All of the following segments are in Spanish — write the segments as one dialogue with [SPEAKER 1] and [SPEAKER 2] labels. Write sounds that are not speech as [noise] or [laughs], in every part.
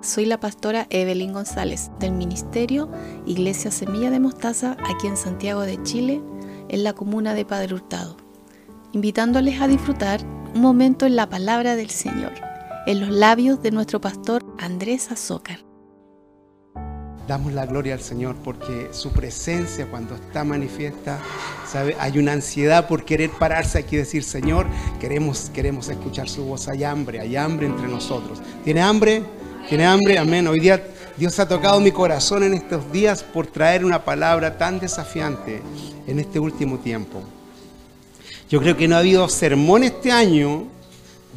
[SPEAKER 1] Soy la pastora Evelyn González del Ministerio Iglesia Semilla de Mostaza aquí en Santiago de Chile, en la comuna de Padre Hurtado, invitándoles a disfrutar un momento en la palabra del Señor, en los labios de nuestro pastor Andrés Azócar.
[SPEAKER 2] Damos la gloria al Señor porque su presencia cuando está manifiesta, ¿sabe? hay una ansiedad por querer pararse aquí y decir, Señor, queremos, queremos escuchar su voz, hay hambre, hay hambre entre nosotros. ¿Tiene hambre? ¿Tiene hambre? Amén. Hoy día Dios ha tocado mi corazón en estos días por traer una palabra tan desafiante en este último tiempo. Yo creo que no ha habido sermón este año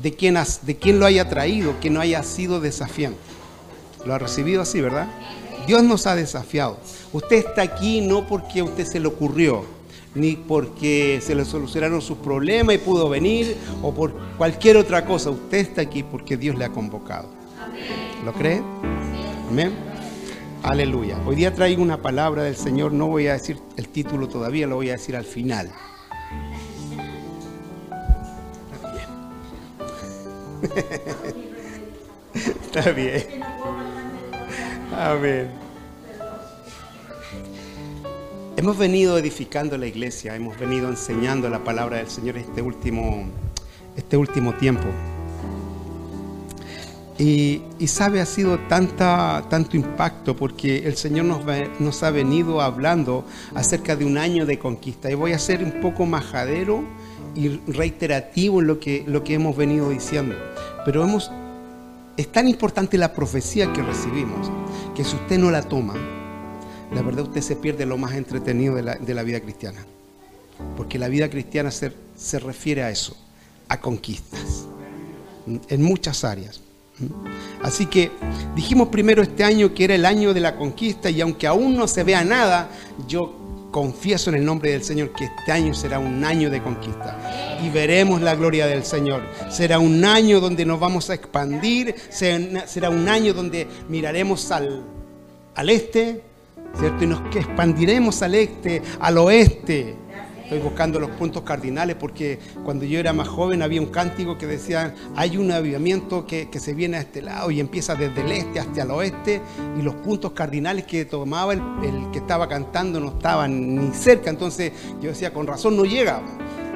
[SPEAKER 2] de quien, de quien lo haya traído que no haya sido desafiante. Lo ha recibido así, ¿verdad? Dios nos ha desafiado. Usted está aquí no porque a usted se le ocurrió, ni porque se le solucionaron sus problemas y pudo venir, o por cualquier otra cosa. Usted está aquí porque Dios le ha convocado. ¿Lo cree? Amén. Aleluya. Hoy día traigo una palabra del Señor, no voy a decir el título todavía, lo voy a decir al final. Está bien. Está bien. Amén. Hemos venido edificando la iglesia, hemos venido enseñando la palabra del Señor este último, este último tiempo. Y, sabe, ha sido tanto impacto porque el Señor nos, ha venido hablando acerca de un año de conquista. Y voy a ser un poco majadero y reiterativo en lo que, hemos venido diciendo. Pero es tan importante la profecía que recibimos que si usted no la toma, la verdad usted se pierde lo más entretenido de la, vida cristiana. Porque la vida cristiana se, se refiere a eso, a conquistas, en muchas áreas. Así que dijimos primero este año que era el año de la conquista y aunque aún no se vea nada, yo confieso en el nombre del Señor que este año será un año de conquista y veremos la gloria del Señor. Será un año donde nos vamos a expandir, será un año donde miraremos al, al este, ¿cierto? Y nos expandiremos al este, al oeste. Estoy buscando los puntos cardinales porque cuando yo era más joven había un cántico que decía, hay un avivamiento que, se viene a este lado y empieza desde el este hasta el oeste y los puntos cardinales que tomaba el, que estaba cantando no estaban ni cerca. Entonces yo decía, con razón no llega.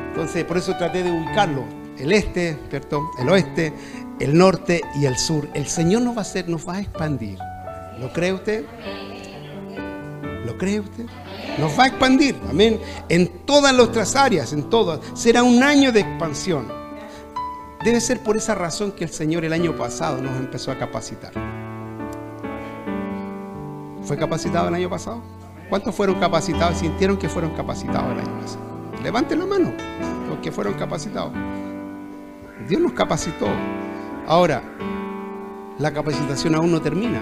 [SPEAKER 2] Entonces por eso traté de ubicarlo. El este, ¿cierto? El oeste, el norte y el sur. El Señor nos va a hacer, nos va a expandir. ¿Lo cree usted? ¿Lo cree usted? Nos va a expandir, amén, en todas nuestras áreas, en todas. Será un año de expansión. Debe ser por esa razón que el Señor el año pasado nos empezó a capacitar. ¿Fue capacitado el año pasado? ¿Cuántos fueron capacitados? ¿Sintieron que fueron capacitados el año pasado? Levanten la mano los que fueron capacitados. Dios nos capacitó. Ahora, la capacitación aún no termina.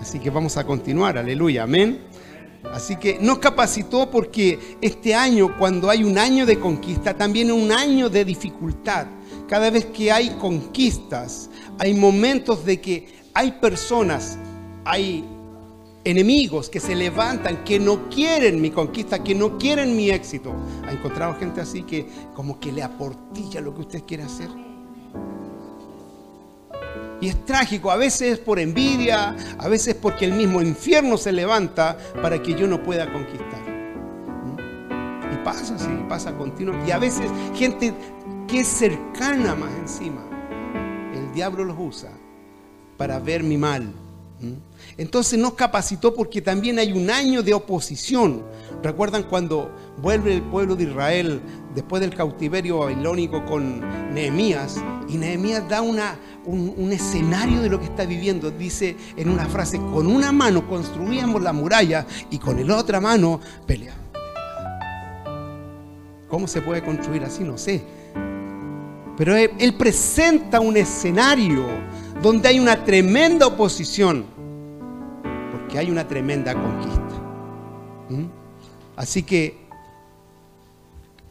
[SPEAKER 2] Así que vamos a continuar. Aleluya. Amén. Así que nos capacitó porque este año, cuando hay un año de conquista, también un año de dificultad. Cada vez que hay conquistas, hay momentos de que hay personas, hay enemigos que se levantan, que no quieren mi conquista, que no quieren mi éxito. ¿Ha encontrado gente así que como que le aportilla lo que usted quiere hacer? Y es trágico, a veces es por envidia, a veces porque el mismo infierno se levanta para que yo no pueda conquistar. ¿Mm? Y pasa así, pasa continuamente. Y a veces gente que es cercana más encima, el diablo los usa para ver mi mal. Entonces nos capacitó porque también hay un año de oposición. ¿Recuerdan cuando vuelve el pueblo de Israel después del cautiverio babilónico con Nehemías? Y Nehemías da una, un, escenario de lo que está viviendo. Dice en una frase, con una mano construíamos la muralla y con la otra mano peleamos. ¿Cómo se puede construir así? No sé. Pero él, presenta un escenario donde hay una tremenda oposición, porque hay una tremenda conquista. ¿Mm? Así que,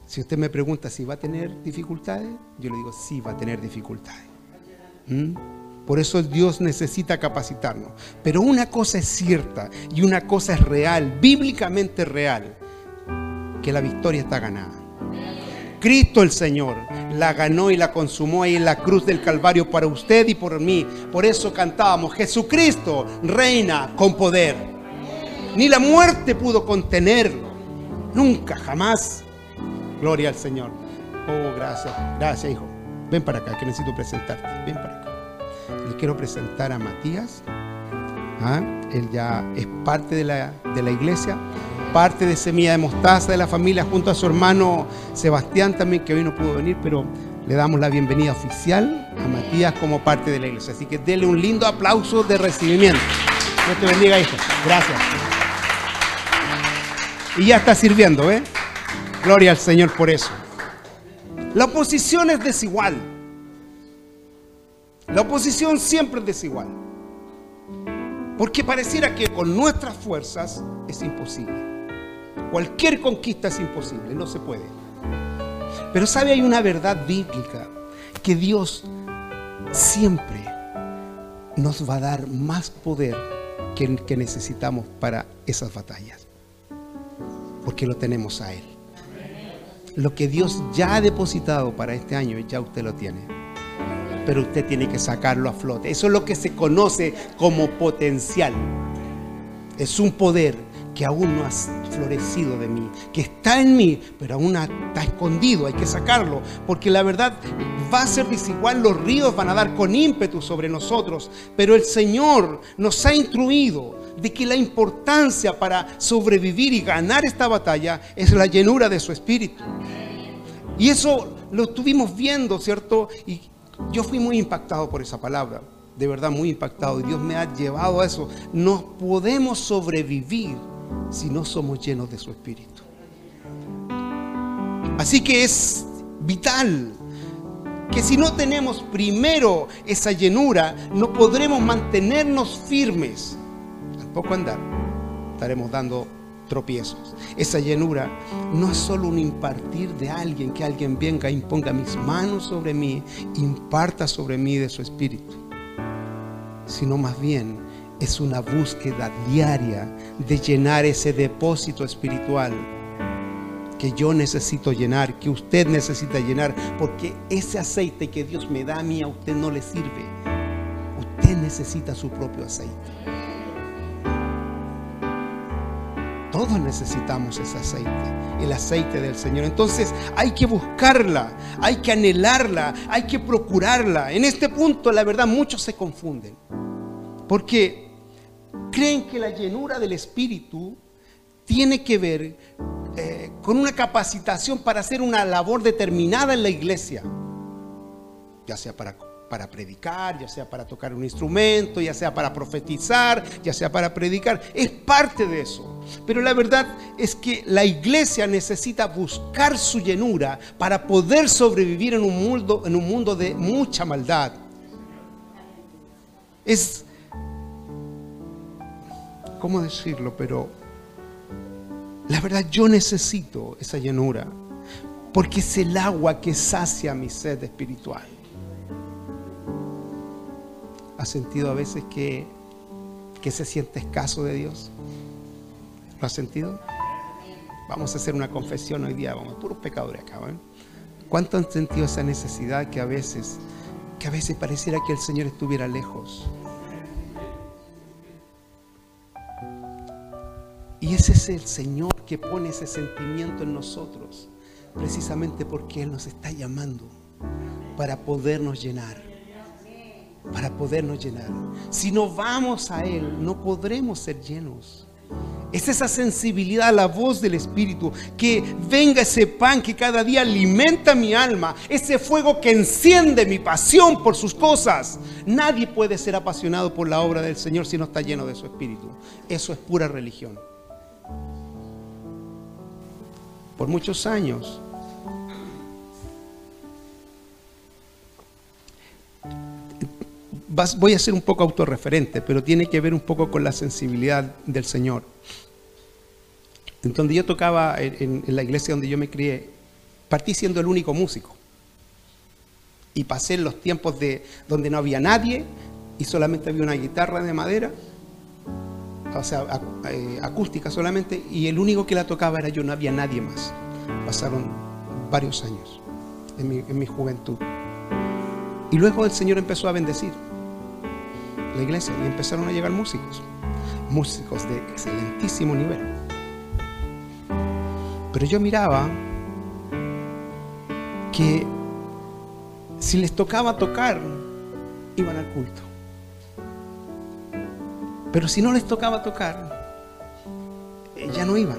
[SPEAKER 2] si usted me pregunta si va a tener dificultades, yo le digo, sí va a tener dificultades. ¿Mm? Por eso Dios necesita capacitarnos. Pero una cosa es cierta y una cosa es real, bíblicamente real, que la victoria está ganada. Cristo el Señor la ganó y la consumó ahí en la cruz del Calvario para usted y por mí. Por eso cantábamos, Jesucristo reina con poder. Ni la muerte pudo contenerlo. Nunca, jamás. Gloria al Señor. Oh, gracias. Gracias, hijo. Ven para acá, que necesito presentarte. Ven para acá. Le quiero presentar a Matías. ¿Ah? Él ya es parte de la, de la iglesia parte de Semilla de Mostaza de la familia, junto a su hermano Sebastián también, que hoy no pudo venir, pero le damos la bienvenida oficial a Matías como parte de la iglesia. Así que denle un lindo aplauso de recibimiento. Dios te bendiga, hijo. Gracias. Y ya está sirviendo, ¿eh? Gloria al Señor por eso. La oposición es desigual. La oposición siempre es desigual. Porque pareciera que con nuestras fuerzas es imposible. Cualquier conquista es imposible, no se puede. Pero sabe, hay una verdad bíblica, que Dios siempre nos va a dar más poder que, que necesitamos para esas batallas. Porque lo tenemos a Él. Lo que Dios ya ha depositado para este año, ya usted lo tiene. Pero usted tiene que sacarlo a flote. Eso es lo que se conoce como potencial. Es un poder que aún no ha florecido de mí, que está en mí, pero aún está escondido, hay que sacarlo, porque la verdad va a ser desigual, los ríos van a dar con ímpetu sobre nosotros, pero el Señor nos ha instruido de que la importancia para sobrevivir y ganar esta batalla es la llenura de su espíritu. Y eso lo estuvimos viendo, ¿cierto? Y yo fui muy impactado por esa palabra de verdad muy impactado y Dios me ha llevado a eso. No podemos sobrevivir si no somos llenos de su Espíritu. Así que es vital que si no tenemos primero esa llenura, no podremos mantenernos firmes. Tampoco andar, estaremos dando tropiezos. Esa llenura no es solo un impartir de alguien, que alguien venga imponga mis manos sobre mí, imparta sobre mí de su espíritu, sino más bien es una búsqueda diaria de llenar ese depósito espiritual que yo necesito llenar, que usted necesita llenar, porque ese aceite que Dios me da a mí a usted no le sirve. Usted necesita su propio aceite. Todos necesitamos ese aceite, el aceite del Señor. Entonces hay que buscarla, hay que anhelarla, hay que procurarla. En este punto, la verdad, muchos se confunden. Porque creen que la llenura del Espíritu tiene que ver eh, con una capacitación para hacer una labor determinada en la iglesia, ya sea para, para predicar, ya sea para tocar un instrumento, ya sea para profetizar, ya sea para predicar, es parte de eso. Pero la verdad es que la iglesia necesita buscar su llenura para poder sobrevivir en un mundo, en un mundo de mucha maldad. Es ¿cómo decirlo? Pero la verdad yo necesito esa llenura, porque es el agua que sacia mi sed espiritual. ¿Has sentido a veces que, que se siente escaso de Dios? ¿Lo has sentido? Vamos a hacer una confesión hoy día, vamos, puros pecadores acá. ¿eh? ¿Cuánto han sentido esa necesidad que a veces, que a veces pareciera que el Señor estuviera lejos? Y ese es el Señor que pone ese sentimiento en nosotros, precisamente porque Él nos está llamando para podernos llenar. Para podernos llenar. Si no vamos a Él, no podremos ser llenos. Es esa sensibilidad a la voz del Espíritu, que venga ese pan que cada día alimenta mi alma, ese fuego que enciende mi pasión por sus cosas. Nadie puede ser apasionado por la obra del Señor si no está lleno de su Espíritu. Eso es pura religión. Por muchos años. voy a ser un poco autorreferente, pero tiene que ver un poco con la sensibilidad del Señor. Donde yo tocaba, en, en la iglesia donde yo me crié, partí siendo el único músico. Y pasé los tiempos de donde no había nadie y solamente había una guitarra de madera o sea, eh, acústica solamente, y el único que la tocaba era yo, no había nadie más. Pasaron varios años, en mi, en mi juventud. Y luego el Señor empezó a bendecir la iglesia y empezaron a llegar músicos, músicos de excelentísimo nivel. Pero yo miraba que si les tocaba tocar, iban al culto. Pero si no les tocaba tocar, eh, ya no iban.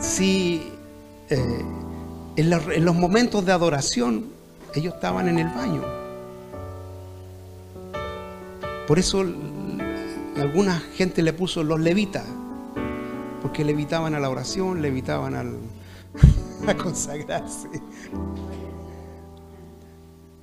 [SPEAKER 2] Si eh, en, los, en los momentos de adoración ellos estaban en el baño. Por eso alguna gente le puso los levitas, porque levitaban a la oración, levitaban al, [laughs] a consagrarse.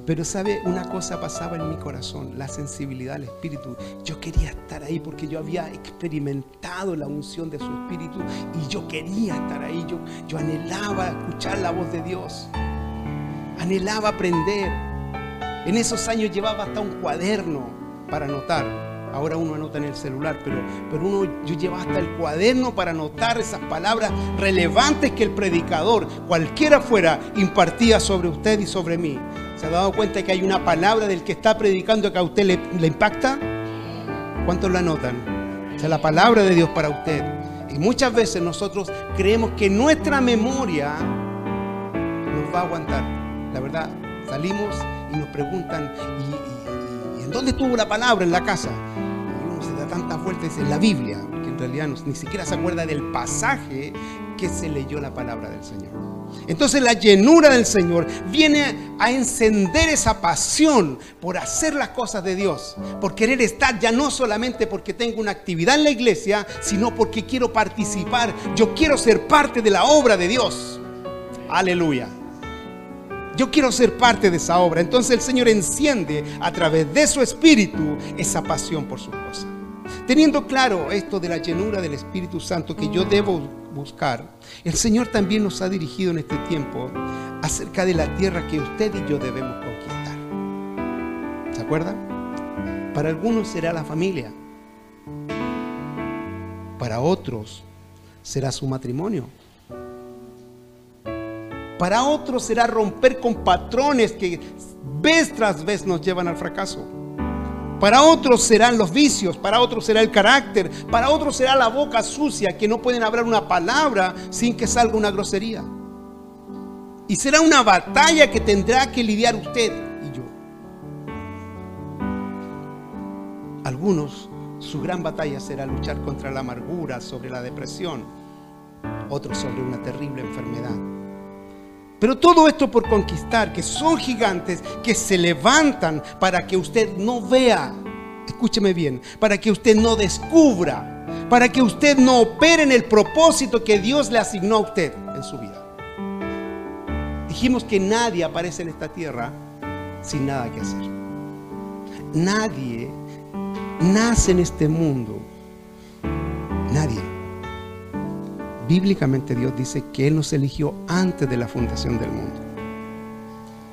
[SPEAKER 2] Pero sabe, una cosa pasaba en mi corazón, la sensibilidad al Espíritu. Yo quería estar ahí porque yo había experimentado la unción de su Espíritu y yo quería estar ahí. Yo, anhelaba escuchar la voz de Dios. Anhelaba aprender. En esos años llevaba hasta un cuaderno para anotar. Ahora uno anota en el celular, pero, pero uno, yo llevaba hasta el cuaderno para anotar esas palabras relevantes que el predicador, cualquiera fuera, impartía sobre usted y sobre mí. ¿Se ha dado cuenta que hay una palabra del que está predicando que a usted le, impacta? ¿Cuántos la anotan? O sea, la palabra de Dios para usted. Y muchas veces nosotros creemos que nuestra memoria nos va a aguantar. La verdad, salimos y nos preguntan, ¿y, en dónde estuvo la palabra en la casa? Y uno se da tantas vueltas en la Biblia, que en realidad ni siquiera se acuerda del pasaje que se leyó la palabra del Señor. Entonces la llenura del Señor viene a encender esa pasión por hacer las cosas de Dios, por querer estar ya no solamente porque tengo una actividad en la iglesia, sino porque quiero participar, yo quiero ser parte de la obra de Dios. Aleluya. Yo quiero ser parte de esa obra. Entonces el Señor enciende a través de su espíritu esa pasión por sus cosas. Teniendo claro esto de la llenura del Espíritu Santo que yo debo buscar, el Señor también nos ha dirigido en este tiempo acerca de la tierra que usted y yo debemos conquistar. ¿Se acuerdan? Para algunos será la familia. Para otros será su matrimonio. Para otros será romper con patrones que vez tras vez nos llevan al fracaso. Para otros serán los vicios, para otros será el carácter, para otros será la boca sucia que no pueden hablar una palabra sin que salga una grosería. Y será una batalla que tendrá que lidiar usted y yo. Algunos, su gran batalla será luchar contra la amargura, sobre la depresión, otros sobre una terrible enfermedad. Pero todo esto por conquistar, que son gigantes que se levantan para que usted no vea, escúcheme bien, para que usted no descubra, para que usted no opere en el propósito que Dios le asignó a usted en su vida. Dijimos que nadie aparece en esta tierra sin nada que hacer. Nadie nace en este mundo. Nadie. Bíblicamente Dios dice que Él nos eligió antes de la fundación del mundo.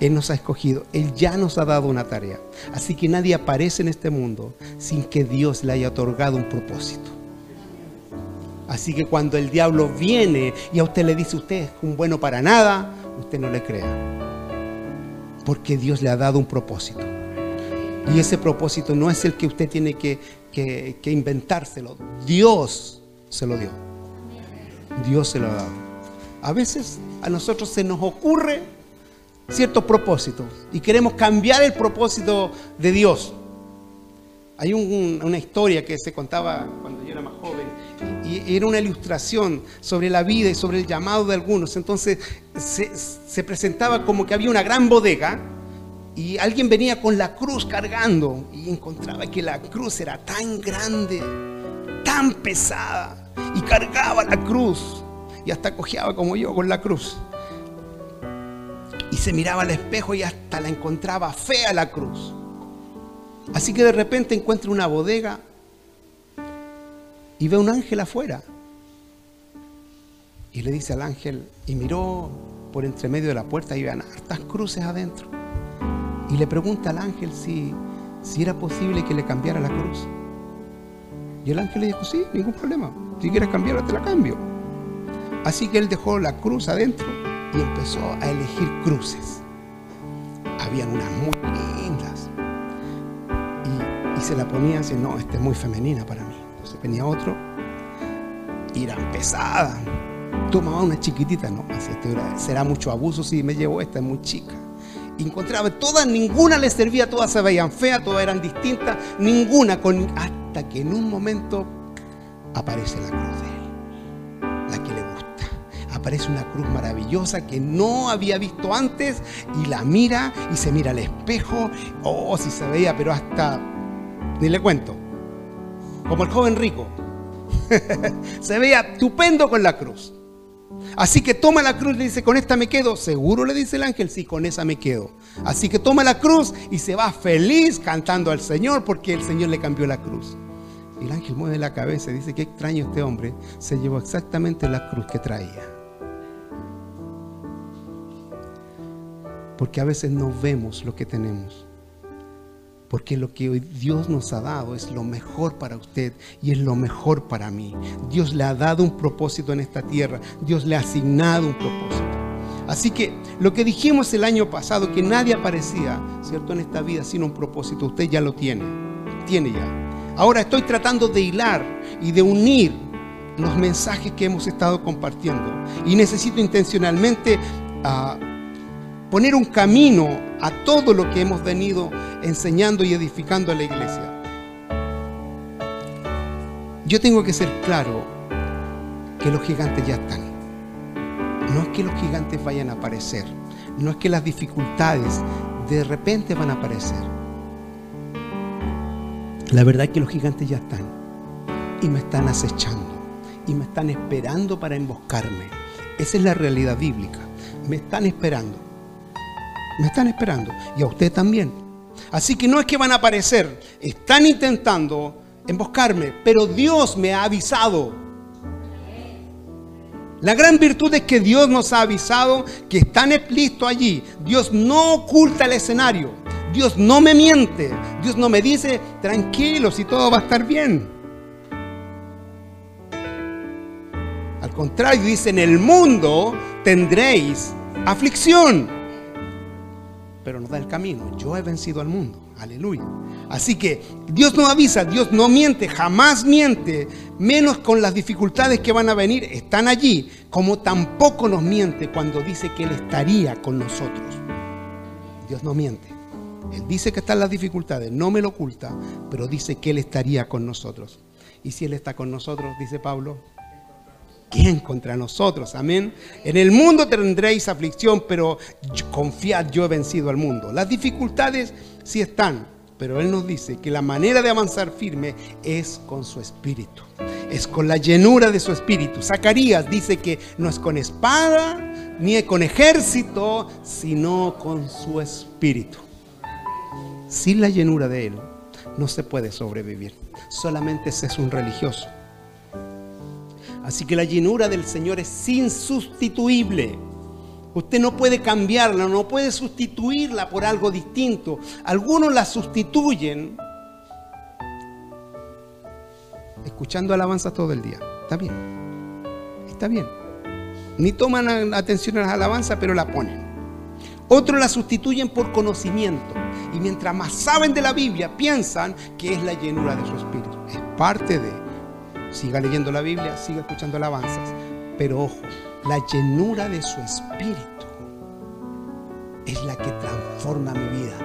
[SPEAKER 2] Él nos ha escogido, Él ya nos ha dado una tarea. Así que nadie aparece en este mundo sin que Dios le haya otorgado un propósito. Así que cuando el diablo viene y a usted le dice usted es un bueno para nada, usted no le crea. Porque Dios le ha dado un propósito. Y ese propósito no es el que usted tiene que, que- que inventárselo. Dios se lo dio. Dios se lo ha dado. A veces a nosotros se nos ocurre ciertos propósitos y queremos cambiar el propósito de Dios. Hay un- una historia que se contaba cuando yo era más joven y, era una ilustración sobre la vida y sobre el llamado de algunos. Entonces se presentaba como que había una gran bodega y alguien venía con la cruz cargando y encontraba que la cruz era tan grande, tan pesada y cargaba la cruz y hasta cojeaba como yo con la cruz. Y se miraba al espejo y hasta la encontraba fea la cruz. Así que de repente encuentra una bodega y ve un ángel afuera. Y le dice al ángel, y miró por entre medio de la puerta y vean hartas cruces adentro. Y le pregunta al ángel si, si era posible que le cambiara la cruz. Y el ángel le dijo, sí, ningún problema. Si quieres cambiarla, te la cambio. Así que él dejó la cruz adentro y empezó a elegir cruces. Habían unas muy lindas. Y, se la ponía así, no, esta es muy femenina para mí. Entonces venía otro y eran pesadas. Tomaba una chiquitita, no, será mucho abuso si me llevo esta, es muy chica encontraba todas, ninguna le servía, todas se veían feas, todas eran distintas, ninguna, con, hasta que en un momento aparece la cruz de él, la que le gusta. Aparece una cruz maravillosa que no había visto antes y la mira y se mira al espejo, oh, si se veía, pero hasta, ni le cuento, como el joven rico, [laughs] se veía estupendo con la cruz. Así que toma la cruz y le dice, con esta me quedo. Seguro le dice el ángel, sí, con esa me quedo. Así que toma la cruz y se va feliz cantando al Señor porque el Señor le cambió la cruz. Y el ángel mueve la cabeza y dice, qué extraño este hombre, se llevó exactamente la cruz que traía. Porque a veces no vemos lo que tenemos porque lo que hoy Dios nos ha dado es lo mejor para usted y es lo mejor para mí. Dios le ha dado un propósito en esta tierra, Dios le ha asignado un propósito. Así que lo que dijimos el año pasado, que nadie aparecía, ¿cierto? En esta vida sin un propósito, usted ya lo tiene, tiene ya. Ahora estoy tratando de hilar y de unir los mensajes que hemos estado compartiendo y necesito intencionalmente ah, poner un camino a todo lo que hemos venido enseñando y edificando a la iglesia. Yo tengo que ser claro que los gigantes ya están. No es que los gigantes vayan a aparecer, no es que las dificultades de repente van a aparecer. La verdad es que los gigantes ya están y me están acechando y me están esperando para emboscarme. Esa es la realidad bíblica. Me están esperando. Me están esperando. Y a usted también. Así que no es que van a aparecer, están intentando emboscarme, pero Dios me ha avisado. La gran virtud es que Dios nos ha avisado que están listos allí. Dios no oculta el escenario. Dios no me miente. Dios no me dice, tranquilos y todo va a estar bien. Al contrario, dice, en el mundo tendréis aflicción pero nos da el camino. Yo he vencido al mundo. Aleluya. Así que Dios no avisa, Dios no miente, jamás miente, menos con las dificultades que van a venir, están allí, como tampoco nos miente cuando dice que Él estaría con nosotros. Dios no miente. Él dice que están las dificultades, no me lo oculta, pero dice que Él estaría con nosotros. Y si Él está con nosotros, dice Pablo, ¿quién contra nosotros? Amén. En el mundo tendréis aflicción, pero confiad, yo he vencido al mundo. Las dificultades sí están, pero Él nos dice que la manera de avanzar firme es con su espíritu. Es con la llenura de su espíritu. Zacarías dice que no es con espada ni con ejército, sino con su espíritu. Sin la llenura de Él no se puede sobrevivir. Solamente se es un religioso. Así que la llenura del Señor es insustituible. Usted no puede cambiarla, no puede sustituirla por algo distinto. Algunos la sustituyen escuchando alabanzas todo el día. Está bien. Está bien. Ni toman atención a las alabanzas, pero la ponen. Otros la sustituyen por conocimiento. Y mientras más saben de la Biblia, piensan que es la llenura de su espíritu. Es parte de siga leyendo la Biblia, siga escuchando alabanzas. Pero ojo, la llenura de su espíritu es la que transforma mi vida.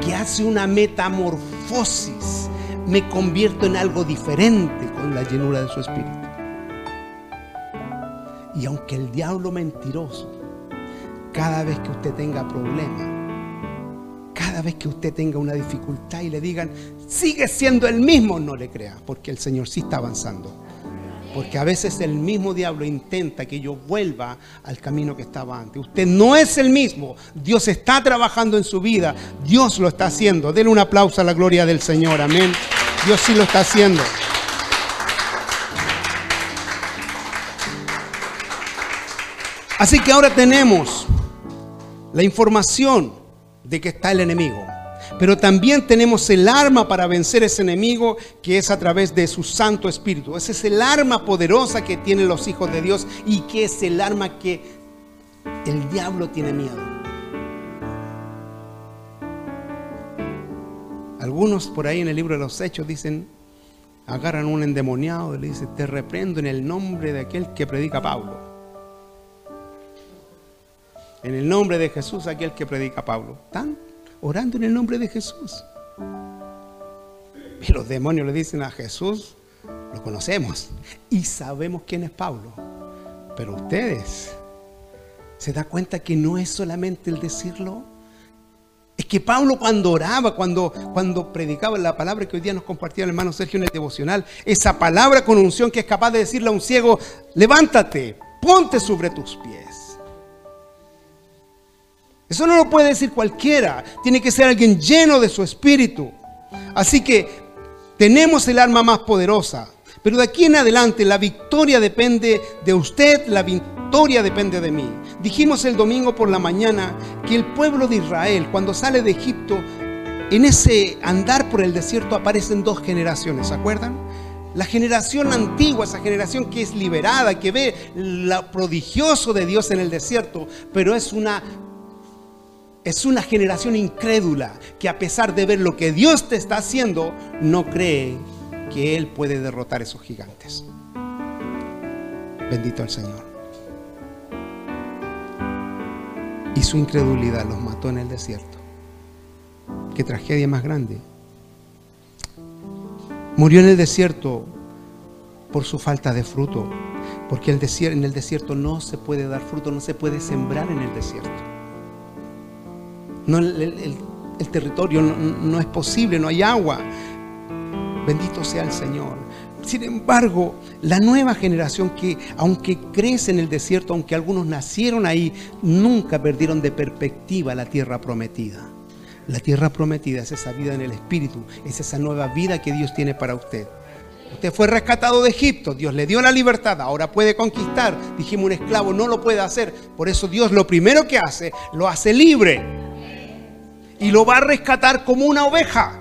[SPEAKER 2] Que hace una metamorfosis. Me convierto en algo diferente con la llenura de su espíritu. Y aunque el diablo mentiroso, cada vez que usted tenga problemas, cada vez que usted tenga una dificultad y le digan, sigue siendo el mismo, no le crea, porque el Señor sí está avanzando. Porque a veces el mismo diablo intenta que yo vuelva al camino que estaba antes. Usted no es el mismo. Dios está trabajando en su vida. Dios lo está haciendo. Denle un aplauso a la gloria del Señor. Amén. Dios sí lo está haciendo. Así que ahora tenemos la información de que está el enemigo. pero también tenemos el arma para vencer ese enemigo que es a través de su Santo Espíritu. Ese es el arma poderosa que tienen los hijos de Dios y que es el arma que el diablo tiene miedo. Algunos por ahí en el libro de los Hechos dicen, agarran un endemoniado y le dicen, te reprendo en el nombre de aquel que predica Pablo. En el nombre de Jesús, aquel que predica Pablo. Están orando en el nombre de Jesús. Y los demonios le dicen a Jesús, lo conocemos y sabemos quién es Pablo. Pero ustedes, ¿se da cuenta que no es solamente el decirlo? Es que Pablo cuando oraba, cuando, cuando predicaba la palabra que hoy día nos compartía el hermano Sergio en el devocional, esa palabra con unción que es capaz de decirle a un ciego, levántate, ponte sobre tus pies. Eso no lo puede decir cualquiera, tiene que ser alguien lleno de su espíritu. Así que tenemos el arma más poderosa, pero de aquí en adelante la victoria depende de usted, la victoria depende de mí. Dijimos el domingo por la mañana que el pueblo de Israel, cuando sale de Egipto, en ese andar por el desierto aparecen dos generaciones, ¿se acuerdan? La generación antigua, esa generación que es liberada, que ve lo prodigioso de Dios en el desierto, pero es una es una generación incrédula que a pesar de ver lo que Dios te está haciendo, no cree que Él puede derrotar esos gigantes. Bendito el Señor. y su incredulidad los mató en el desierto. Qué tragedia más grande. Murió en el desierto por su falta de fruto, porque en el desierto no se puede dar fruto, no se puede sembrar en el desierto. No, el, territorio no es posible, no hay agua. Bendito sea el Señor. Sin embargo, la nueva generación que, aunque crece en el desierto, aunque algunos nacieron ahí, nunca perdieron de perspectiva la tierra prometida. La tierra prometida es esa vida en el Espíritu, es esa nueva vida que Dios tiene para usted. Usted fue rescatado de Egipto, Dios le dio la libertad, ahora puede conquistar. Dijimos, un esclavo no lo puede hacer. Por eso Dios lo primero que hace, lo hace libre. Y lo va a rescatar como una oveja.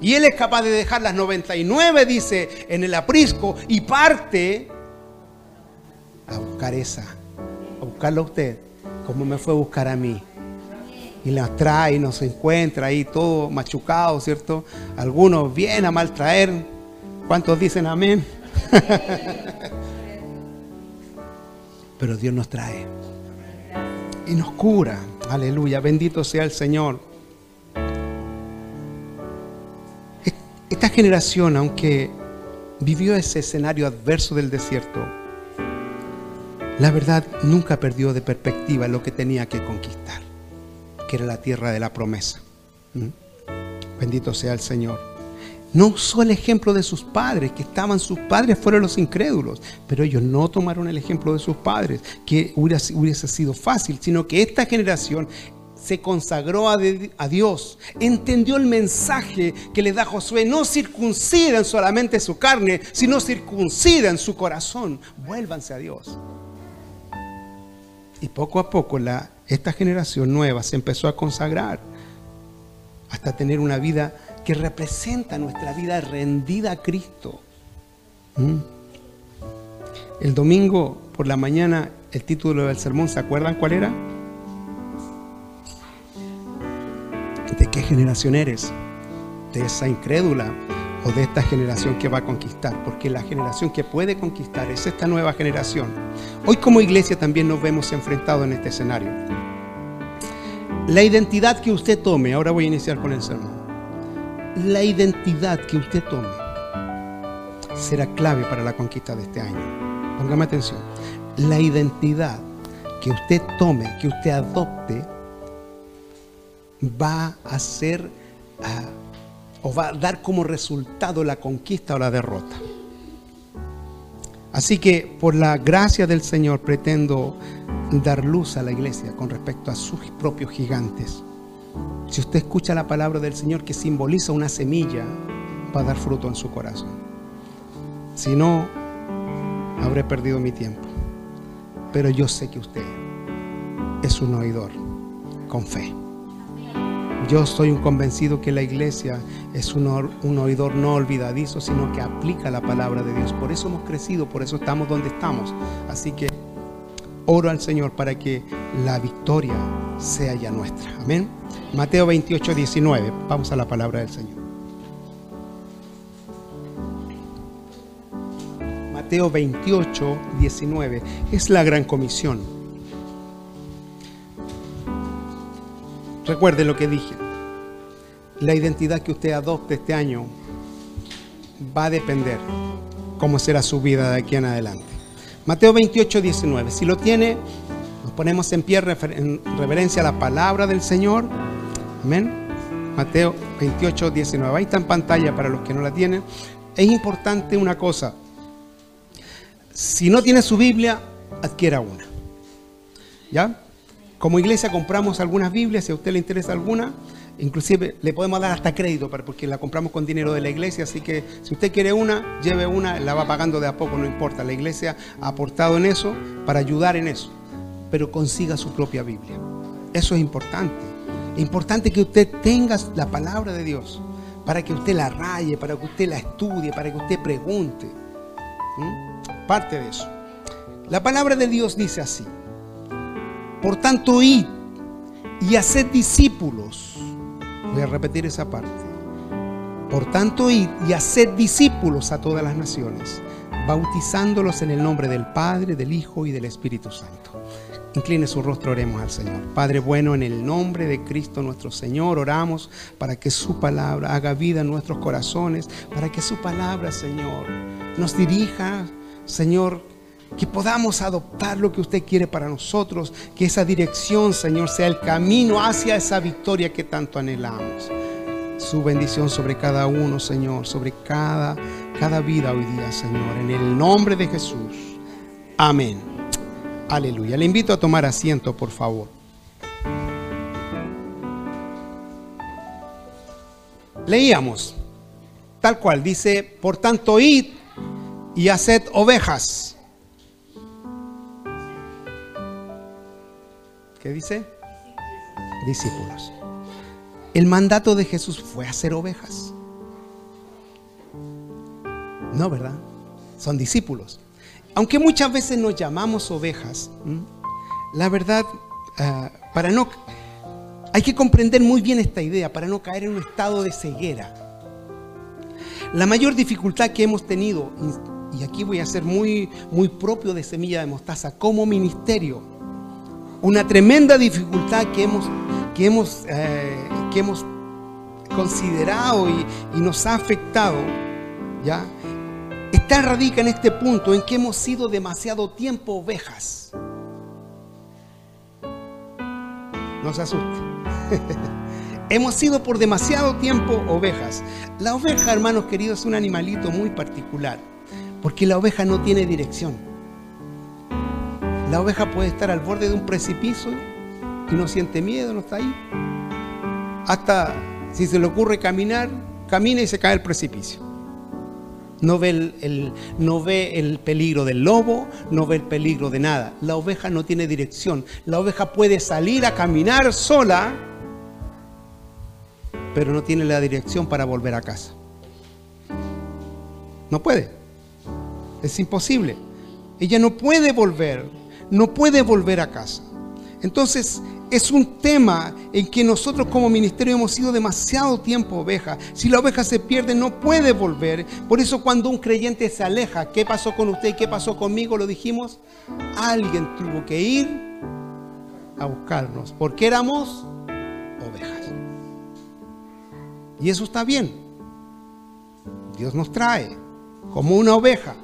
[SPEAKER 2] Y él es capaz de dejar las 99, dice, en el aprisco y parte a buscar esa, a buscarla a usted, como me fue a buscar a mí. Y las trae y nos encuentra ahí todo machucado, ¿cierto? Algunos vienen a maltraer. ¿Cuántos dicen amén? [laughs] Pero Dios nos trae y nos cura. Aleluya, bendito sea el Señor. Esta generación, aunque vivió ese escenario adverso del desierto, la verdad nunca perdió de perspectiva lo que tenía que conquistar, que era la tierra de la promesa. ¿Mm? Bendito sea el Señor. No usó el ejemplo de sus padres, que estaban sus padres fueron los incrédulos, pero ellos no tomaron el ejemplo de sus padres, que hubiese sido fácil, sino que esta generación se consagró a, Dios, entendió el mensaje que le da Josué, no circunciden solamente su carne, sino circunciden su corazón, vuélvanse a Dios. Y poco a poco esta generación nueva se empezó a consagrar hasta tener una vida que representa nuestra vida rendida a Cristo. ¿Mm? El domingo por la mañana el título del sermón, ¿se acuerdan cuál era? ¿De qué generación eres? ¿De esa incrédula o de esta generación que va a conquistar? Porque la generación que puede conquistar es esta nueva generación. Hoy como iglesia también nos vemos enfrentados en este escenario. La identidad que usted tome, ahora voy a iniciar con el sermón. La identidad que usted tome será clave para la conquista de este año. Póngame atención. La identidad que usted tome, que usted adopte, va a ser ah, o va a dar como resultado la conquista o la derrota. Así que por la gracia del Señor pretendo dar luz a la iglesia con respecto a sus propios gigantes. Si usted escucha la palabra del Señor que simboliza una semilla, va a dar fruto en su corazón. Si no, habré perdido mi tiempo. Pero yo sé que usted es un oidor con fe. Yo soy un convencido que la iglesia es un, un, oidor no olvidadizo, sino que aplica la palabra de Dios. Por eso hemos crecido, por eso estamos donde estamos. Así que oro al Señor para que la victoria sea ya nuestra. Amén. Mateo 28, 19. Vamos a la palabra del Señor. Mateo 28, 19. Es la gran comisión. Recuerde lo que dije. La identidad que usted adopte este año va a depender cómo será su vida de aquí en adelante. Mateo 28, 19. Si lo tiene, nos ponemos en pie en reverencia a la palabra del Señor. Amén. Mateo 28, 19. Ahí está en pantalla para los que no la tienen. Es importante una cosa. Si no tiene su Biblia, adquiera una. ¿Ya? Como iglesia compramos algunas Biblias, si a usted le interesa alguna, inclusive le podemos dar hasta crédito porque la compramos con dinero de la iglesia, así que si usted quiere una, lleve una, la va pagando de a poco, no importa. La iglesia ha aportado en eso para ayudar en eso, pero consiga su propia Biblia. Eso es importante. Es importante que usted tenga la palabra de Dios para que usted la raye, para que usted la estudie, para que usted pregunte. Parte de eso. La palabra de Dios dice así. Por tanto, id y haced discípulos. Voy a repetir esa parte. Por tanto, y haced discípulos a todas las naciones, bautizándolos en el nombre del Padre, del Hijo y del Espíritu Santo. Incline su rostro, oremos al Señor. Padre bueno, en el nombre de Cristo nuestro Señor, oramos para que su palabra haga vida en nuestros corazones, para que su palabra, Señor, nos dirija, Señor, que podamos adoptar lo que usted quiere para nosotros, que esa dirección, Señor, sea el camino hacia esa victoria que tanto anhelamos. Su bendición sobre cada uno, Señor, sobre cada, cada vida hoy día, Señor, en el nombre de Jesús. Amén. Aleluya. Le invito a tomar asiento, por favor. Leíamos, tal cual, dice, por tanto, id y haced ovejas ¿Qué dice? Discípulos. El mandato de Jesús fue hacer ovejas. No, ¿verdad? Son discípulos. Aunque muchas veces nos llamamos ovejas, la verdad, ah, para no... Hay que comprender muy bien esta idea para no caer en un estado de ceguera. La mayor dificultad que hemos tenido, y aquí voy a ser muy, muy propio de Semilla de Mostaza, como ministerio, una tremenda dificultad que hemos, que hemos, eh, que hemos considerado y, nos ha afectado, ¿ya? Está radica en este punto en que hemos sido demasiado tiempo ovejas. No se asuste. [laughs] hemos sido por demasiado tiempo ovejas. La oveja, hermanos queridos, es un animalito muy particular, porque la oveja no tiene dirección. La oveja puede estar al borde de un precipicio y no siente miedo, no está ahí. Hasta si se le ocurre caminar, camina y se cae el precipicio. No ve el, no ve el peligro del lobo, no ve el peligro de nada. La oveja no tiene dirección. La oveja puede salir a caminar sola, pero no tiene la dirección para volver a casa. No puede. Es imposible. Ella no puede volver no puede volver a casa. Entonces, es un tema en que nosotros como ministerio hemos sido demasiado tiempo oveja. Si la oveja se pierde, no puede volver. Por eso cuando un creyente se aleja, ¿qué pasó con usted qué pasó conmigo? Lo dijimos, alguien tuvo que ir a buscarnos, porque éramos ovejas. Y eso está bien. Dios nos trae como una oveja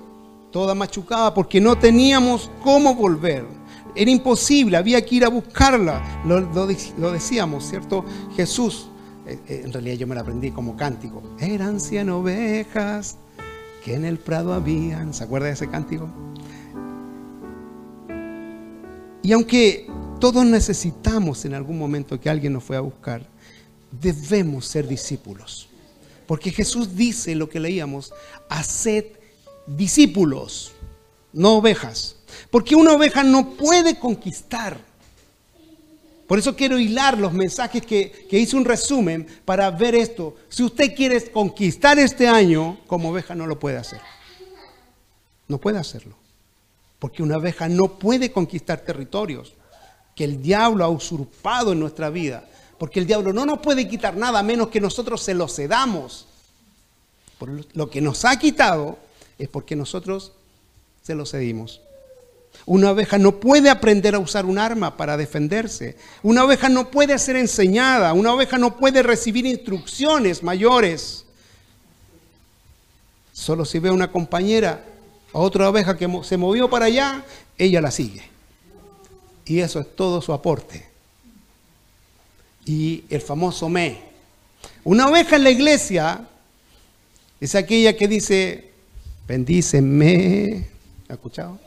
[SPEAKER 2] toda machucada, porque no teníamos cómo volver. Era imposible, había que ir a buscarla. Lo, decíamos, ¿cierto? Jesús, eh, eh, en realidad yo me la aprendí como cántico. Eran cien ovejas que en el prado habían. ¿Se acuerda de ese cántico? Y aunque todos necesitamos en algún momento que alguien nos fue a buscar, debemos ser discípulos. Porque Jesús dice lo que leíamos, haced discípulos, no ovejas. Porque una oveja no puede conquistar. Por eso quiero hilar los mensajes que, que hice un resumen para ver esto. Si usted quiere conquistar este año, como oveja no lo puede hacer. No puede hacerlo. Porque una oveja no puede conquistar territorios que el diablo ha usurpado en nuestra vida. Porque el diablo no nos puede quitar nada menos que nosotros se lo cedamos. Por lo que nos ha quitado es porque nosotros se lo cedimos. Una oveja no puede aprender a usar un arma para defenderse. Una oveja no puede ser enseñada. Una oveja no puede recibir instrucciones mayores. Solo si ve a una compañera, a otra oveja que se movió para allá, ella la sigue. Y eso es todo su aporte. Y el famoso me. Una oveja en la iglesia es aquella que dice, bendíceme. ¿Ha escuchado?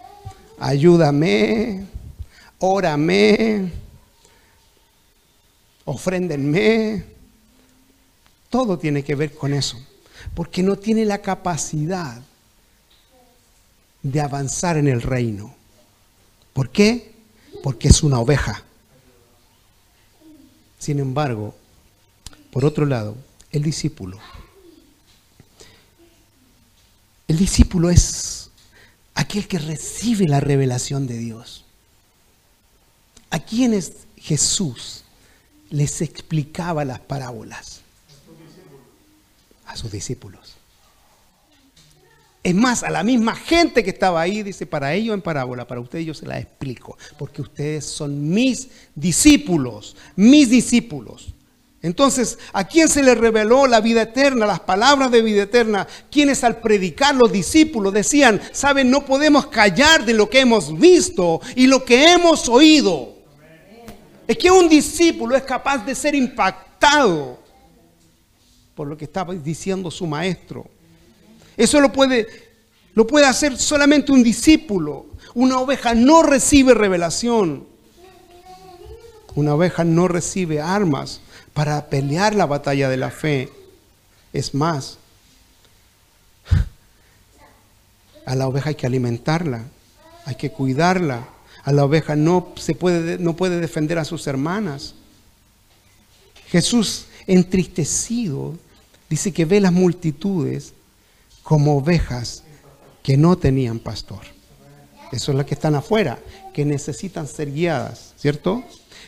[SPEAKER 2] Ayúdame, órame, ofréndenme. Todo tiene que ver con eso. Porque no tiene la capacidad de avanzar en el reino. ¿Por qué? Porque es una oveja. Sin embargo, por otro lado, el discípulo el discípulo es aquel que recibe la revelación de Dios. A quienes Jesús les explicaba las parábolas. A sus discípulos. Es más, a la misma gente que estaba ahí, dice, para ellos en parábola, para ustedes yo se la explico, porque ustedes son mis discípulos, mis discípulos. Entonces, ¿a quién se le reveló la vida eterna, las palabras de vida eterna? Quienes al predicar los discípulos decían, saben, no podemos callar de lo que hemos visto y lo que hemos oído. Es que un discípulo es capaz de ser impactado por lo que estaba diciendo su maestro. Eso lo puede, lo puede hacer solamente un discípulo. Una oveja no recibe revelación. Una oveja no recibe armas para pelear la batalla de la fe. Es más, [laughs] a la oveja hay que alimentarla, hay que cuidarla. A la oveja no, se puede, no puede defender a sus hermanas. Jesús, entristecido, dice que ve las multitudes como ovejas que no tenían pastor. Eso es las que están afuera, que necesitan ser guiadas, ¿cierto?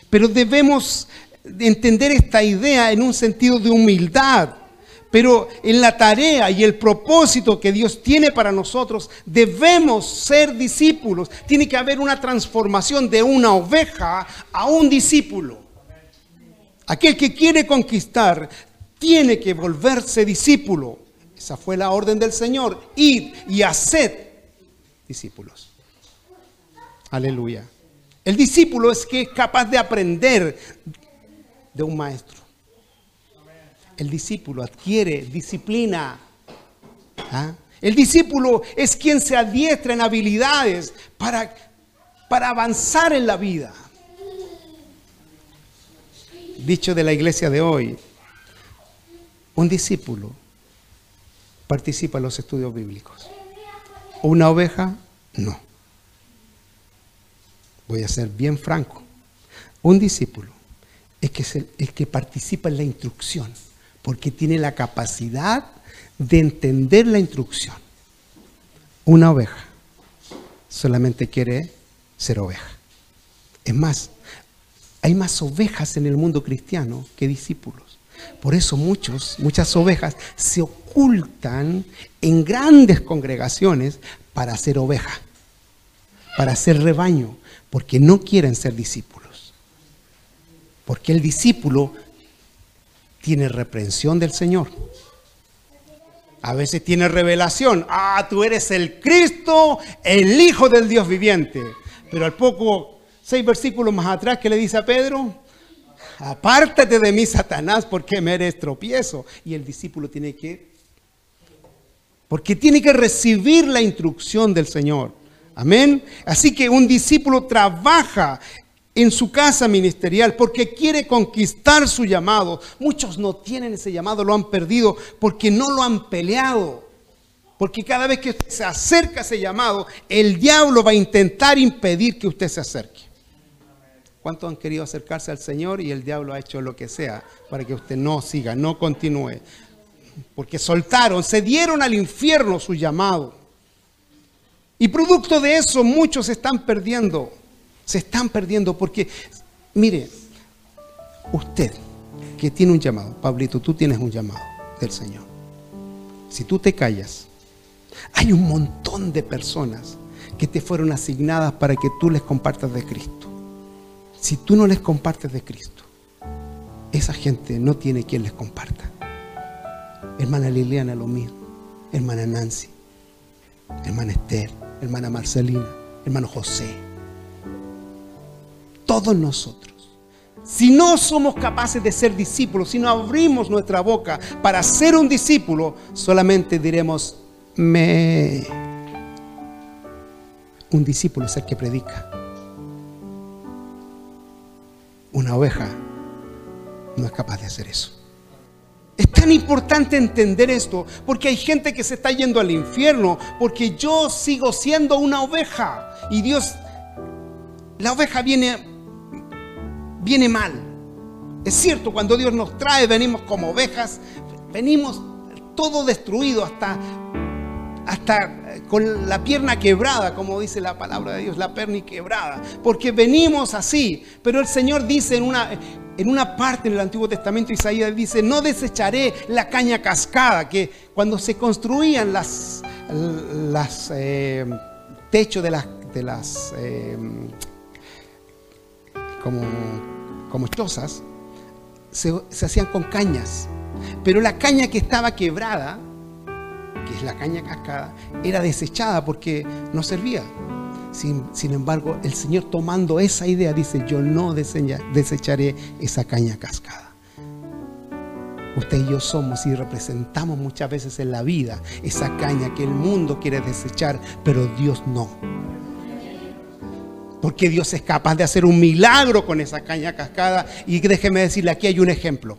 [SPEAKER 2] Pero debemos entender esta idea en un sentido de humildad. Pero en la tarea y el propósito que Dios tiene para nosotros, debemos ser discípulos. Tiene que haber una transformación de una oveja a un discípulo. Aquel que quiere conquistar tiene que volverse discípulo. Esa fue la orden del Señor. Ir y hacer discípulos. Aleluya. El discípulo es que es capaz de aprender de un maestro. El discípulo adquiere disciplina. ¿ah? El discípulo es quien se adiestra en habilidades para, para avanzar en la vida. Dicho de la iglesia de hoy, un discípulo participa en los estudios bíblicos. ¿Una oveja? No. Voy a ser bien franco. Un discípulo es que, es el, que participa en la instrucción, porque tiene la capacidad de entender la instrucción. Una oveja solamente quiere ser oveja. Es más, hay más ovejas en el mundo cristiano que discípulos. Por eso muchos, muchas ovejas se ocultan en grandes congregaciones para ser oveja, para ser rebaño, porque no quieren ser discípulos. Porque el discípulo tiene reprensión del Señor. A veces tiene revelación. Ah, tú eres el Cristo, el Hijo del Dios viviente. Pero al poco, seis versículos más atrás, ¿qué le dice a Pedro? Apártate de mí, Satanás, porque me eres tropiezo. Y el discípulo tiene que, porque tiene que recibir la instrucción del Señor. Amén. Así que un discípulo trabaja en su casa ministerial porque quiere conquistar su llamado. Muchos no tienen ese llamado, lo han perdido porque no lo han peleado. Porque cada vez que usted se acerca a ese llamado, el diablo va a intentar impedir que usted se acerque. ¿Cuántos han querido acercarse al Señor y el diablo ha hecho lo que sea para que usted no siga, no continúe? Porque soltaron, se dieron al infierno su llamado. Y producto de eso muchos están perdiendo. Se están perdiendo porque, mire, usted que tiene un llamado, Pablito, tú tienes un llamado del Señor. Si tú te callas, hay un montón de personas que te fueron asignadas para que tú les compartas de Cristo. Si tú no les compartes de Cristo, esa gente no tiene quien les comparta. Hermana Liliana lo mismo, hermana Nancy, hermana Esther, hermana Marcelina, hermano José. Todos nosotros. Si no somos capaces de ser discípulos, si no abrimos nuestra boca para ser un discípulo, solamente diremos, me... Un discípulo es el que predica. Una oveja no es capaz de hacer eso. Es tan importante entender esto porque hay gente que se está yendo al infierno porque yo sigo siendo una oveja y Dios, la oveja viene, viene mal. Es cierto, cuando Dios nos trae venimos como ovejas, venimos todo destruido hasta, hasta con la pierna quebrada, como dice la palabra de Dios, la perna quebrada, porque venimos así. Pero el Señor dice en una, en una parte del Antiguo Testamento, Isaías dice, no desecharé la caña cascada, que cuando se construían las, las eh, techos de las, de las eh, como, como chozas, se, se hacían con cañas. Pero la caña que estaba quebrada, que es la caña cascada, era desechada porque no servía. Sin, embargo, el Señor tomando esa idea dice, yo no desecharé esa caña cascada. Usted y yo somos y representamos muchas veces en la vida esa caña que el mundo quiere desechar, pero Dios no. Porque Dios es capaz de hacer un milagro con esa caña cascada. Y déjeme decirle, aquí hay un ejemplo.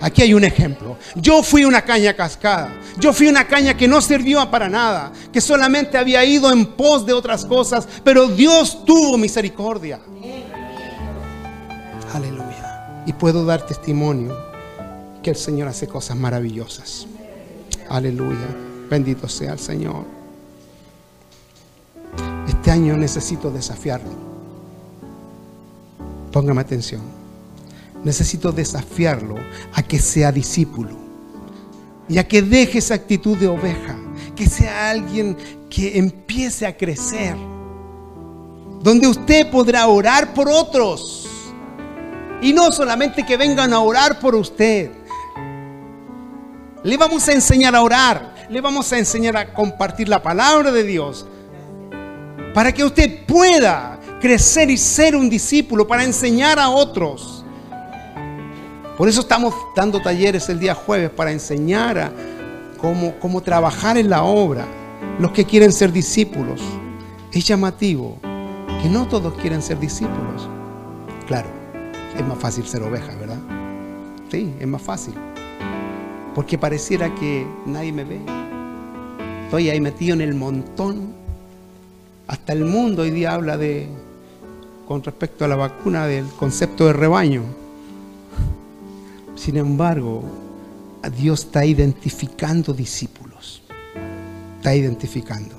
[SPEAKER 2] Aquí hay un ejemplo. Yo fui una caña cascada. Yo fui una caña que no sirvió para nada, que solamente había ido en pos de otras cosas, pero Dios tuvo misericordia. Aleluya. Y puedo dar testimonio que el Señor hace cosas maravillosas. Aleluya. Bendito sea el Señor. Este año necesito desafiarlo. Póngame atención necesito desafiarlo a que sea discípulo y a que deje esa actitud de oveja, que sea alguien que empiece a crecer, donde usted podrá orar por otros y no solamente que vengan a orar por usted. Le vamos a enseñar a orar, le vamos a enseñar a compartir la palabra de Dios para que usted pueda crecer y ser un discípulo, para enseñar a otros. Por eso estamos dando talleres el día jueves para enseñar a cómo, cómo trabajar en la obra. Los que quieren ser discípulos. Es llamativo que no todos quieren ser discípulos. Claro, es más fácil ser oveja, ¿verdad? Sí, es más fácil. Porque pareciera que nadie me ve. Estoy ahí metido en el montón. Hasta el mundo hoy día habla de, con respecto a la vacuna, del concepto de rebaño. Sin embargo, Dios está identificando discípulos. Está identificando.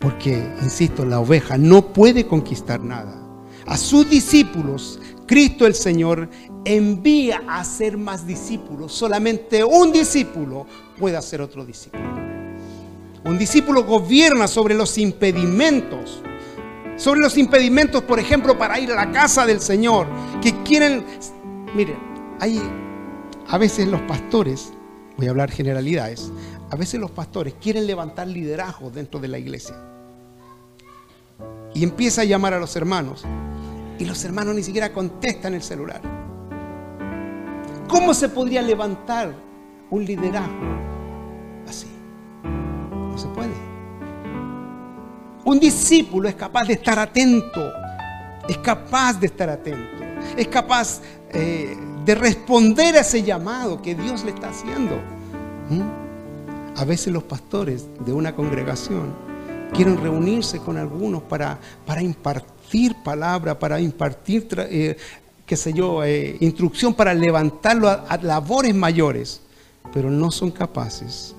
[SPEAKER 2] Porque, insisto, la oveja no puede conquistar nada. A sus discípulos, Cristo el Señor envía a ser más discípulos. Solamente un discípulo puede hacer otro discípulo. Un discípulo gobierna sobre los impedimentos. Sobre los impedimentos, por ejemplo, para ir a la casa del Señor. Que quieren, miren, hay a veces los pastores, voy a hablar generalidades, a veces los pastores quieren levantar liderazgo dentro de la iglesia. Y empieza a llamar a los hermanos. Y los hermanos ni siquiera contestan el celular. ¿Cómo se podría levantar un liderazgo? Se puede. Un discípulo es capaz de estar atento. Es capaz de estar atento. Es capaz eh, de responder a ese llamado que Dios le está haciendo. ¿Mm? A veces los pastores de una congregación quieren reunirse con algunos para, para impartir impartir palabra, para impartir, eh, qué sé yo, eh, instrucción para levantarlo a labores mayores, pero no son capaces,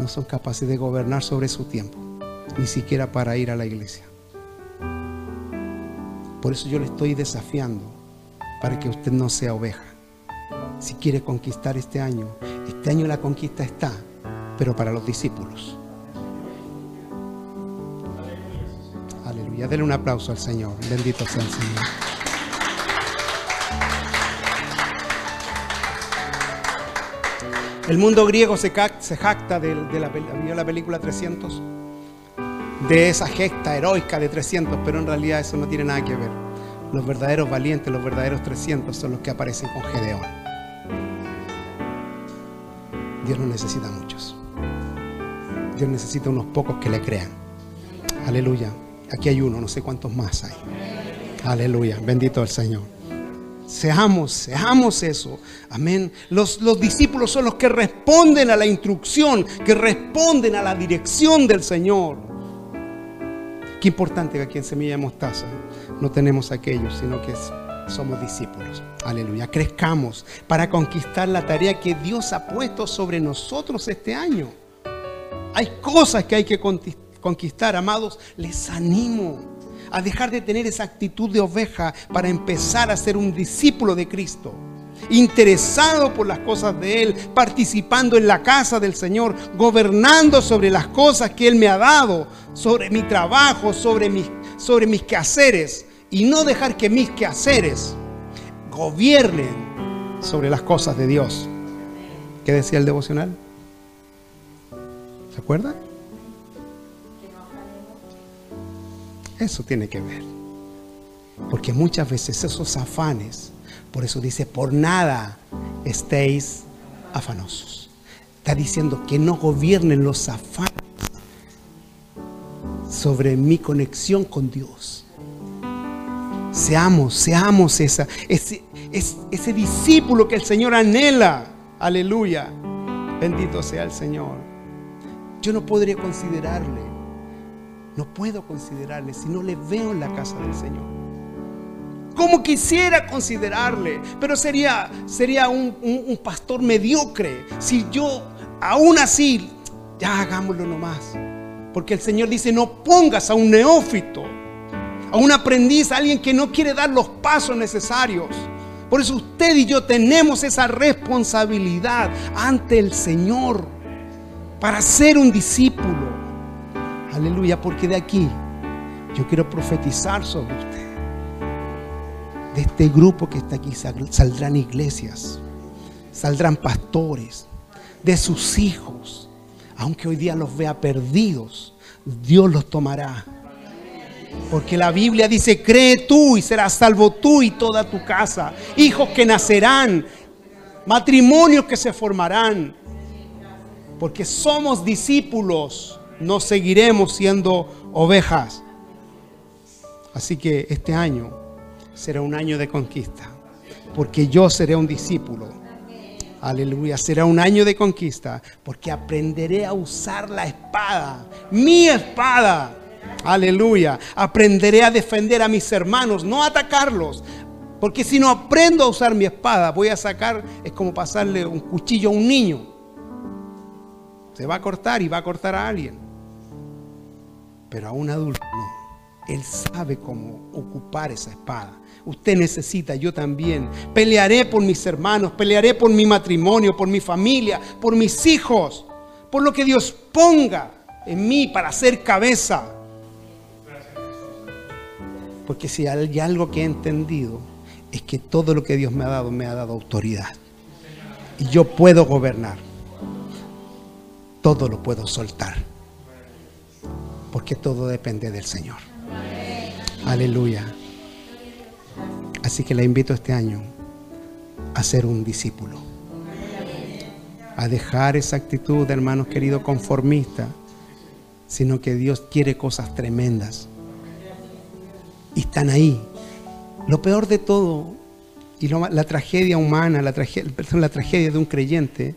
[SPEAKER 2] no son capaces de gobernar sobre su tiempo, ni siquiera para ir a la iglesia. Por eso yo le estoy desafiando para que usted no sea oveja. Si quiere conquistar este año, este año la conquista está, pero para los discípulos. Aleluya. Denle un aplauso al Señor. Bendito sea el Señor. El mundo griego se, jacta de, la, la película 300 de esa gesta heroica de 300, pero en realidad eso no tiene nada que ver. Los verdaderos valientes, los verdaderos 300 son los que aparecen con Gedeón. Dios no necesita muchos. Dios necesita unos pocos que le crean. Aleluya. Aquí hay uno, no sé cuántos más hay. Aleluya. Bendito el Señor. Seamos, seamos eso. Amén. Los, los, discípulos son los que responden a la instrucción, que responden a la dirección del Señor. Qué importante que aquí en Semilla de Mostaza no tenemos aquellos, sino que somos discípulos. Aleluya. Crezcamos para conquistar la tarea que Dios ha puesto sobre nosotros este año. Hay cosas que hay que conquistar, amados. Les animo a dejar de tener esa actitud de oveja para empezar a ser un discípulo de Cristo interesado por las cosas de Él, participando en la casa del Señor, gobernando sobre las cosas que Él me ha dado, sobre mi trabajo, sobre mis, sobre mis quehaceres, y no dejar que mis quehaceres gobiernen sobre las cosas de Dios. ¿Qué decía el devocional? ¿Se acuerdan? Eso tiene que ver. Porque muchas veces esos afanes por eso dice, por nada estéis afanosos. Está diciendo que no gobiernen los afanes sobre mi conexión con Dios. Seamos, seamos esa, ese, ese discípulo que el Señor anhela. Aleluya. Bendito sea el Señor. Yo no podría considerarle, no puedo considerarle si no le veo en la casa del Señor como quisiera considerarle, pero sería, sería un, pastor mediocre si yo aún así, ya hagámoslo nomás. Porque el Señor dice, no pongas a un neófito, a un aprendiz, a alguien que no quiere dar los pasos necesarios. Por eso usted y yo tenemos esa responsabilidad ante el Señor para ser un discípulo. Aleluya, porque de aquí yo quiero profetizar sobre usted de este grupo que está aquí saldrán iglesias, saldrán pastores, de sus hijos. Aunque hoy día los vea perdidos, Dios los tomará. Porque la Biblia dice, cree tú y serás salvo tú y toda tu casa. Hijos que nacerán, matrimonios que se formarán. Porque somos discípulos, no seguiremos siendo ovejas. Así que este año será un año de conquista, porque yo seré un discípulo. Aleluya, será un año de conquista, porque aprenderé a usar la espada, mi espada. Aleluya, aprenderé a defender a mis hermanos, no atacarlos. Porque si no aprendo a usar mi espada, voy a sacar, es como pasarle un cuchillo a un niño. Se va a cortar y va a cortar a alguien. Pero a un adulto no. Él sabe cómo ocupar esa espada. Usted necesita, yo también. Pelearé por mis hermanos, pelearé por mi matrimonio, por mi familia, por mis hijos, por lo que Dios ponga en mí para ser cabeza. Porque si hay algo que he entendido es que todo lo que Dios me ha dado me ha dado autoridad. Y yo puedo gobernar. Todo lo puedo soltar. Porque todo depende del Señor. Aleluya. Así que la invito este año a ser un discípulo. A dejar esa actitud, de hermanos queridos, conformista, sino que Dios quiere cosas tremendas. Y están ahí. Lo peor de todo, y la tragedia humana, la [laughs] la tragedia de un creyente,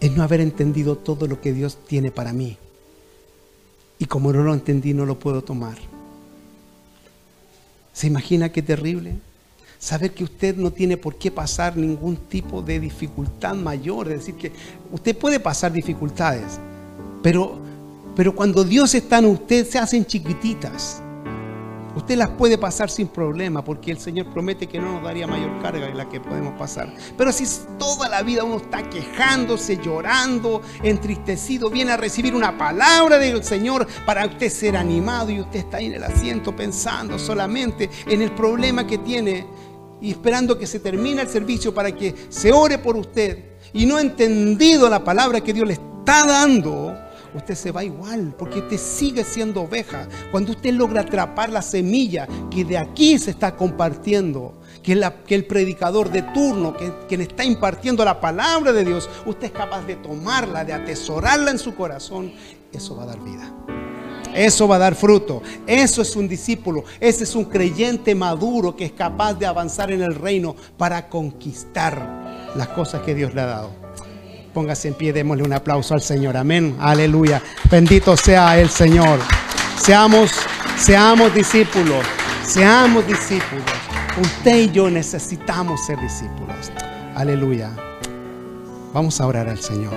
[SPEAKER 2] es no haber entendido todo lo que Dios tiene para mí. Y como no lo entendí, no lo puedo tomar. ¿Se imagina qué terrible? Saber que usted no tiene por qué pasar ningún tipo de dificultad mayor. Es decir, que usted puede pasar dificultades, pero, pero cuando Dios está en usted se hacen chiquititas. Usted las puede pasar sin problema porque el Señor promete que no nos daría mayor carga de la que podemos pasar. Pero si toda la vida uno está quejándose, llorando, entristecido, viene a recibir una palabra del Señor para usted ser animado y usted está ahí en el asiento pensando solamente en el problema que tiene y esperando que se termine el servicio para que se ore por usted y no ha entendido la palabra que Dios le está dando, usted se va igual, porque usted sigue siendo oveja. Cuando usted logra atrapar la semilla que de aquí se está compartiendo, que, el predicador de turno, que está impartiendo la palabra de Dios, usted es capaz de tomarla, de atesorarla en su corazón, eso va a dar vida. Eso va a dar fruto. Eso es un discípulo. Ese es un creyente maduro que es capaz de avanzar en el reino para conquistar las cosas que Dios le ha dado. Póngase en pie, démosle un aplauso al Señor. Amén. Aleluya. Bendito sea el Señor. Seamos, seamos discípulos. Seamos discípulos. Usted y yo necesitamos ser discípulos. Aleluya. Vamos a orar al Señor.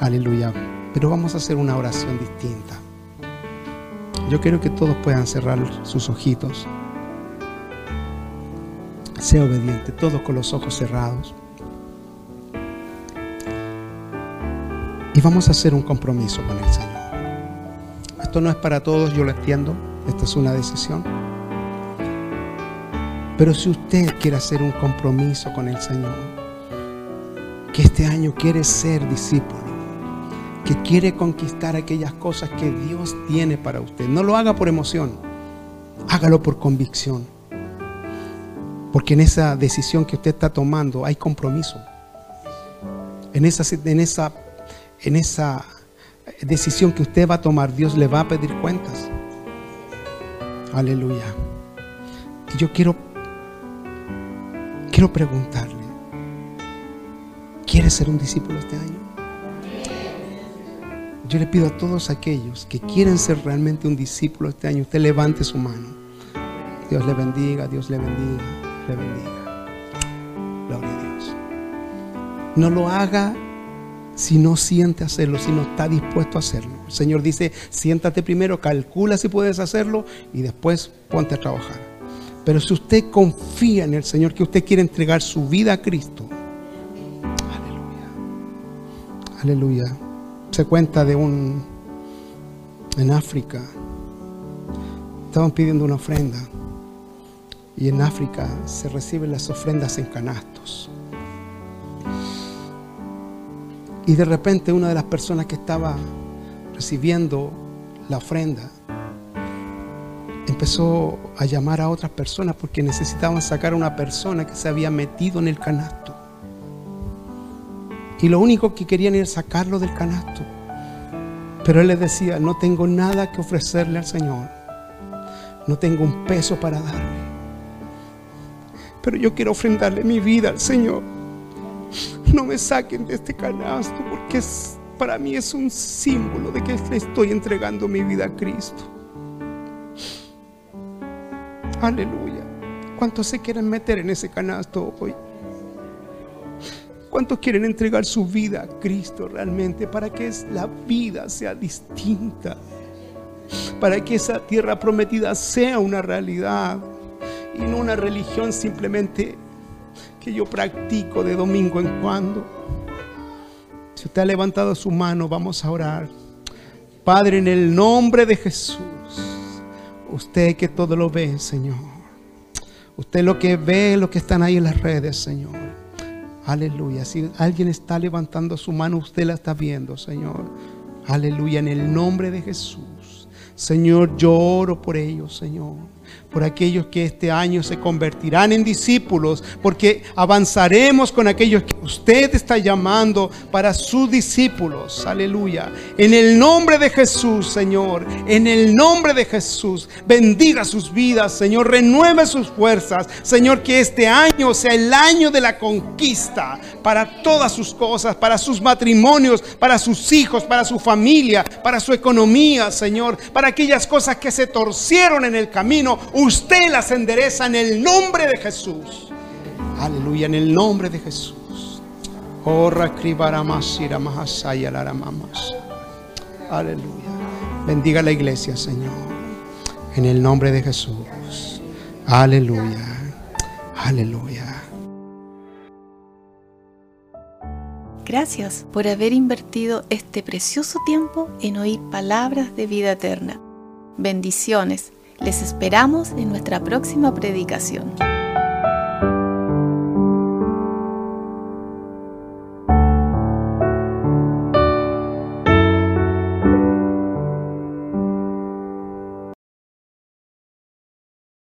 [SPEAKER 2] Aleluya. Pero vamos a hacer una oración distinta. Yo quiero que todos puedan cerrar sus ojitos. Sea obediente, todos con los ojos cerrados. Y vamos a hacer un compromiso con el Señor. Esto no es para todos, yo lo entiendo. Esta es una decisión. Pero si usted quiere hacer un compromiso con el Señor, que este año quiere ser discípulo, que quiere conquistar aquellas cosas que Dios tiene para usted, no lo haga por emoción, hágalo por convicción. Porque en esa decisión que usted está tomando hay compromiso. En esa, en esa en esa decisión que usted va a tomar, Dios le va a pedir cuentas. Aleluya. Y yo quiero, quiero preguntarle, ¿quiere ser un discípulo este año? Yo le pido a todos aquellos que quieren ser realmente un discípulo este año, usted levante su mano. Dios le bendiga, Dios le bendiga, le bendiga. Gloria a Dios. No lo haga si no siente hacerlo, si no está dispuesto a hacerlo. El Señor dice, siéntate primero, calcula si puedes hacerlo y después ponte a trabajar. Pero si usted confía en el Señor, que usted quiere entregar su vida a Cristo, aleluya, aleluya. Se cuenta de un, en África, estaban pidiendo una ofrenda y en África se reciben las ofrendas en canastos. Y de repente una de las personas que estaba recibiendo la ofrenda empezó a llamar a otras personas porque necesitaban sacar a una persona que se había metido en el canasto. Y lo único que querían era sacarlo del canasto. Pero él les decía, no tengo nada que ofrecerle al Señor. No tengo un peso para darle. Pero yo quiero ofrendarle mi vida al Señor no me saquen de este canasto porque para mí es un símbolo de que le estoy entregando mi vida a Cristo. Aleluya. ¿Cuántos se quieren meter en ese canasto hoy? ¿Cuántos quieren entregar su vida a Cristo realmente para que la vida sea distinta? Para que esa tierra prometida sea una realidad y no una religión simplemente que yo practico de domingo en cuando. Si usted ha levantado su mano, vamos a orar. Padre, en el nombre de Jesús, usted que todo lo ve, Señor. Usted lo que ve, lo que están ahí en las redes, Señor. Aleluya. Si alguien está levantando su mano, usted la está viendo, Señor. Aleluya. En el nombre de Jesús. Señor, yo oro por ellos, Señor. Por aquellos que este año se convertirán en discípulos, porque avanzaremos con aquellos que usted está llamando para sus discípulos. Aleluya. En el nombre de Jesús, Señor, en el nombre de Jesús, bendiga sus vidas, Señor, renueve sus fuerzas. Señor, que este año sea el año de la conquista para todas sus cosas, para sus matrimonios, para sus hijos, para su familia, para su economía, Señor, para aquellas cosas que se torcieron en el camino usted las endereza en el nombre de Jesús. Aleluya, en el nombre de Jesús. Aleluya. Bendiga la iglesia, Señor. En el nombre de Jesús. Aleluya. Aleluya.
[SPEAKER 1] Gracias por haber invertido este precioso tiempo en oír palabras de vida eterna. Bendiciones les esperamos en nuestra próxima predicación.